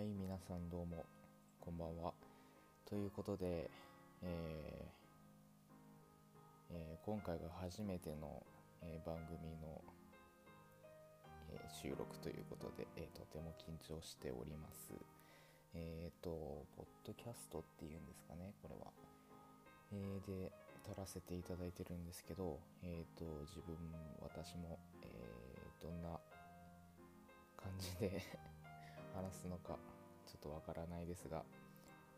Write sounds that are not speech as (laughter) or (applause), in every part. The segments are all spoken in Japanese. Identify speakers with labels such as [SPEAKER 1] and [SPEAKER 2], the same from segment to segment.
[SPEAKER 1] はい皆さんどうもこんばんは。ということで、えーえー今回が初めての、えー番組の、え収録ということで、えとても緊張しております。えっ、とポッドキャストっていうんですかねこれは、えで撮らせていただいてるんですけどえっ、と自分私も、えどんな感じで話すのかちょっとわからないですが、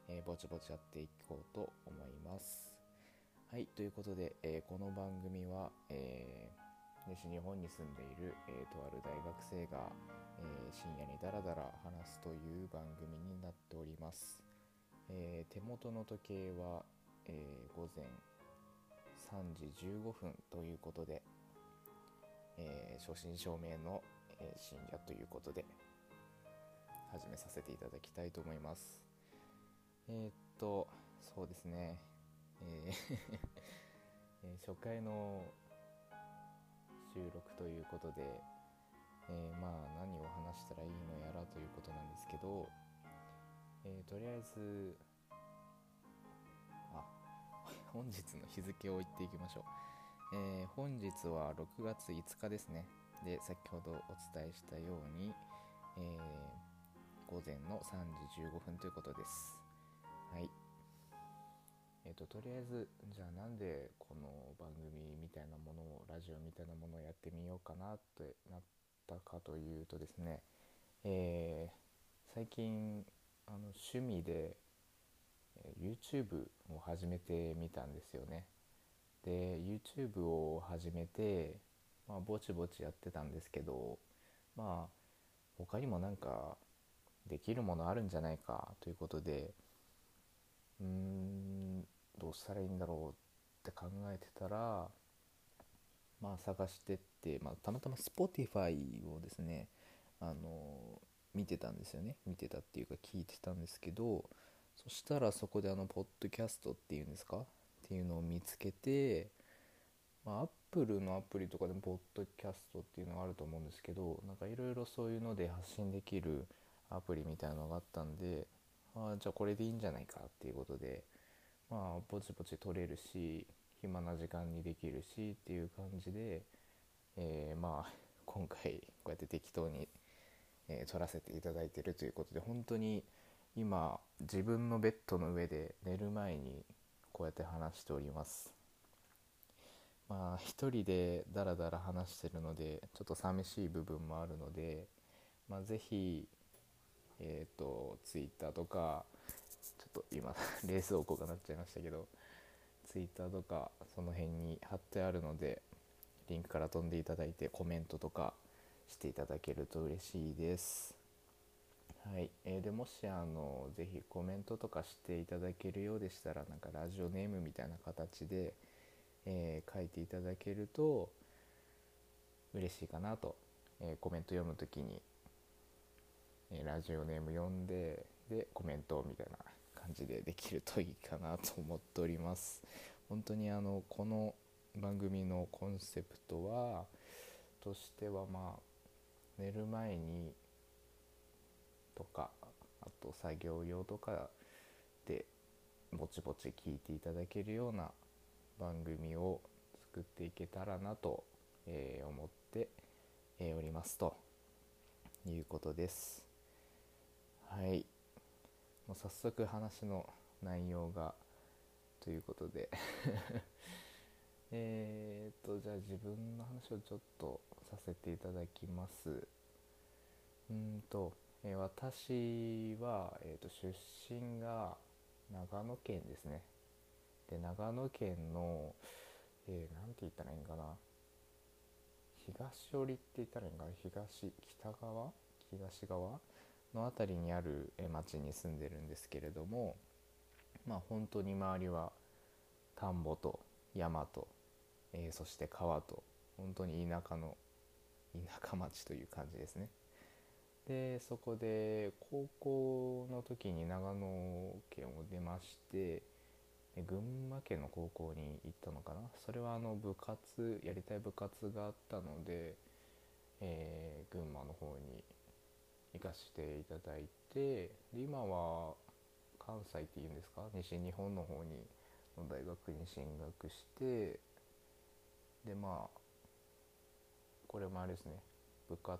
[SPEAKER 1] えーぼちぼちやっていこうと思います。はい、ということで、えーこの番組は、えー西日本に住んでいる、えとある大学生が、え深夜にダラダラ話すという番組になっております。え手元の時計は、え午前3時15分ということで、えー正真正銘の、えー深夜ということで始めさせていただきたいと思います。えーっとそうですね。えー (laughs) 初回の収録ということで、えーまあ何を話したらいいのやらということなんですけど、えーとりあえずあ (laughs) 本日の日付を言っていきましょう、えー本日は6月5日ですね。で先ほどお伝えしたように、えー午前の3時15分ということです。はい。えー、ととりあえずじゃあなんでこの番組みたいなものをラジオみたいなものをやってみようかなってなったかというとですね、えー最近あの趣味で YouTube を始めてみたんですよね。で YouTube を始めて、まあ、ぼちぼちやってたんですけどまあ他にもなんかできるものあるんじゃないかということでうーんどうしたらいいんだろうって考えてたらまあ探してって、まあ、たまたま Spotify をですねあの見てたんですよね。見てたっていうか聞いてたんですけどそしたらそこであのポッドキャストっていうんですか？っていうのを見つけてまあ、Apple のアプリとかでもポッドキャストっていうのがあると思うんですけどなんかいろいろそういうので発信できるアプリみたいなのがあったんでああじゃあこれでいいんじゃないかっていうことでまあぼちぼち撮れるし暇な時間にできるしっていう感じで、えーまあ今回こうやって適当に、えー撮らせていただいてるということで本当に今自分のベッドの上で寝る前にこうやって話しております。まあ一人でダラダラ話してるのでちょっと寂しい部分もあるので、まあ、ぜひえっ、とツイッターとかちょっと今 (laughs) 冷蔵庫がなっちゃいましたけどツイッターとかその辺に貼ってあるのでリンクから飛んでいただいてコメントとかしていただけると嬉しいです。はい、えーでもしあのぜひコメントとかしていただけるようでしたらなんかラジオネームみたいな形で、えー書いていただけると嬉しいかなと、えーコメント読むときに、えラジオネーム読んででコメントみたいな感じでできるといいかなと思っております本当にあのこの番組のコンセプトはとしてはまあ寝る前にとかあと作業用とかでぼちぼち聞いていただけるような番組を作っていけたらなと、え思って、おりますということです。はい。もう早速話の内容がということで。(laughs) えっとじゃあ自分の話をちょっとさせていただきます。うんと、えー私は、えー、と出身が長野県ですね。で長野県の、えーて言ったらいいんかな。東寄りって言ったらいいんかな。東北側？東側？の辺りにある、町に住んでるんですけれどもまあ本当に周りは田んぼと山と、えーそして川と本当に田舎の田舎町という感じですね。でそこで高校の時に長野県を出まして群馬県の高校に行ったのかなそれはあの部活やりたい部活があったので、えー群馬の方に行かせていただいてで今は関西っていうんですか？西日本の方にの大学に進学してでまあこれもあれですね。部活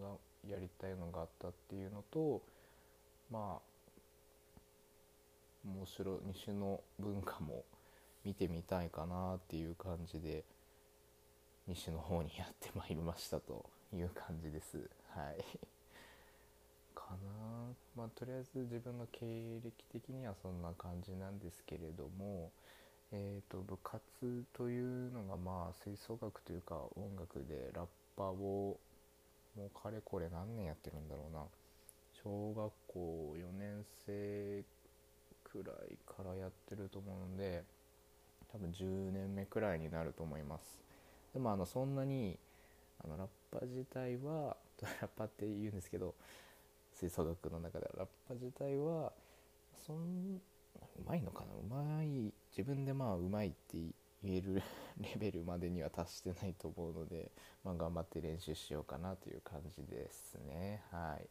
[SPEAKER 1] がやりたいのがあったっていうのとまあ面白い西の文化も見てみたいかなっていう感じで西の方にやってまいりましたと。いう感じです。はい。(laughs) かな。まあとりあえず自分の経歴的にはそんな感じなんですけれどもえーと、部活というのがまあ吹奏楽というか音楽でラッパをもうかれこれ何年やってるんだろうな。小学校4年生くらいからやってると思うので多分10年目くらいになると思います。でもあのそんなにあのラッパ自体はラッパって言うんですけど吹奏楽の中ではラッパ自体はそんうまいのかな？うまい自分でまあうまいって言えるレベルまでには達してないと思うので、まあ、頑張って練習しようかなという感じですね。はい。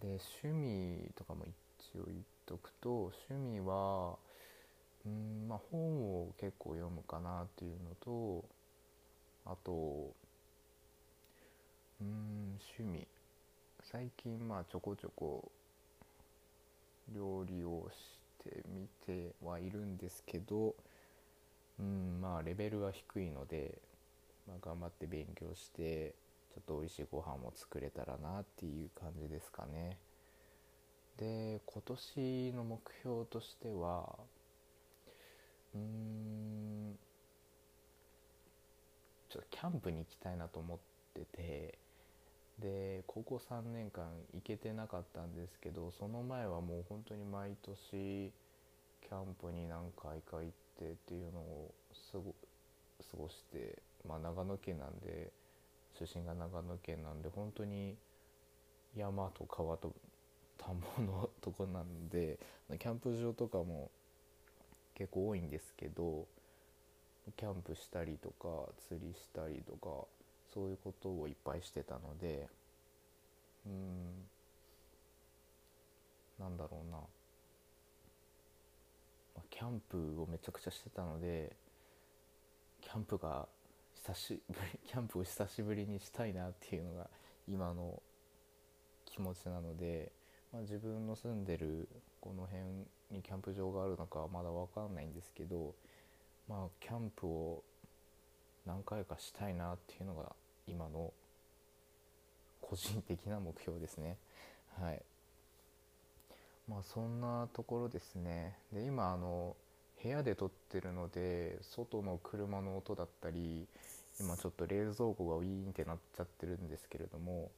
[SPEAKER 1] で趣味とかも一応言っとくと趣味はうんまあ本を結構読むかなっていうのとあとうん趣味最近まあちょこちょこ料理をしてみてはいるんですけどうんまあレベルは低いので、まあ、頑張って勉強してちょっと美味しいご飯も作れたらなっていう感じですかね。で今年の目標としてはうんちょっとキャンプに行きたいなと思っててで高校3年間行けてなかったんですけどその前はもう本当に毎年キャンプに何回か行ってっていうのを過ごして、まあ、長野県なんで出身が長野県なんで本当に山と川と田んぼのとこなんでキャンプ場とかも結構多いんですけどキャンプしたりとか釣りしたりとかそういうことをいっぱいしてたのでうんなんだろうな、キャンプをめちゃくちゃしてたのでキャンプが久しぶり (laughs) キャンプを久しぶりにしたいなっていうのが今の気持ちなので、まあ、自分の住んでるこの辺にキャンプ場があるのかはまだ分かんないんですけどまあキャンプを何回かしたいなっていうのが今の個人的な目標ですね。はい。まあそんなところですね。で今あの部屋で撮ってるので外の車の音だったり今ちょっと冷蔵庫がウィーンってなっちゃってるんですけれども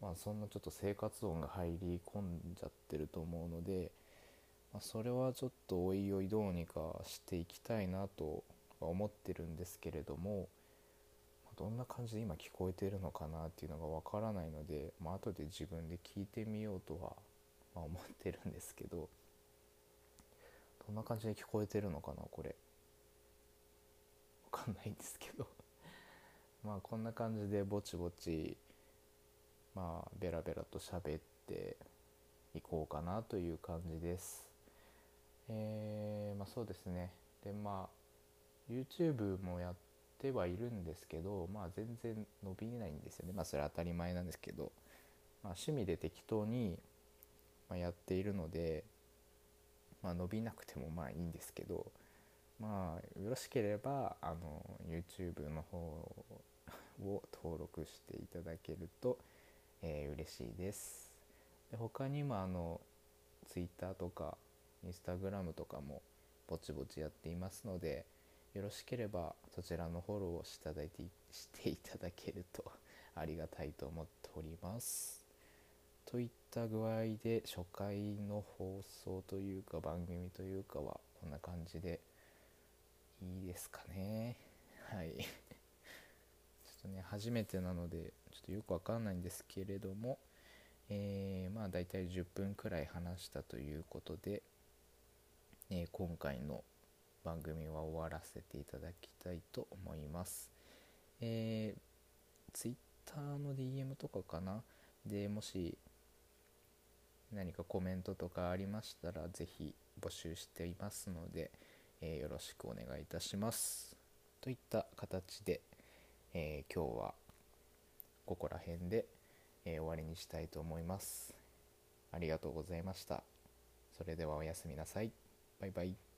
[SPEAKER 1] まあそんなちょっと生活音が入り込んじゃってると思うので、まあ、それはちょっとおいおいどうにかしていきたいなと思ってるんですけれどもどんな感じで今聞こえてるのかなっていうのがわからないので、まあ後で自分で聞いてみようとは、ま、思ってるんですけどどんな感じで聞こえてるのかなこれ。わかんないんですけど。(laughs) まあこんな感じでぼちぼちまあベラベラと喋っていこうかなという感じです。えー、まあそうですね。でまあ YouTube もやっててはいるんですけど、まあ、全然伸びないんですよね。まあそれは当たり前なんですけど、まあ、趣味で適当にやっているので、まあ、伸びなくてもまあいいんですけど。まあよろしければあの YouTube の方を登録していただけると、えー、嬉しいです。で他にもあの Twitter とか Instagram とかもぼちぼちやっていますので、よろしければそちらのフォローをしていただいてしていただけると (laughs) ありがたいと思っております。といった具合で初回の放送というか番組というかはこんな感じでいいですかね。(laughs) はい。(laughs) ちょっとね初めてなのでちょっとよくわかんないんですけれども、えー、まあ大体10分くらい話したということで、えー、今回の番組は終わらせていただきたいと思います。えー、Twitter の DM とかかな？でもし何かコメントとかありましたらぜひ募集していますので、えー、よろしくお願いいたします。といった形で、えー、今日はここら辺で、えー、終わりにしたいと思います。ありがとうございました。それではおやすみなさい。バイバイ。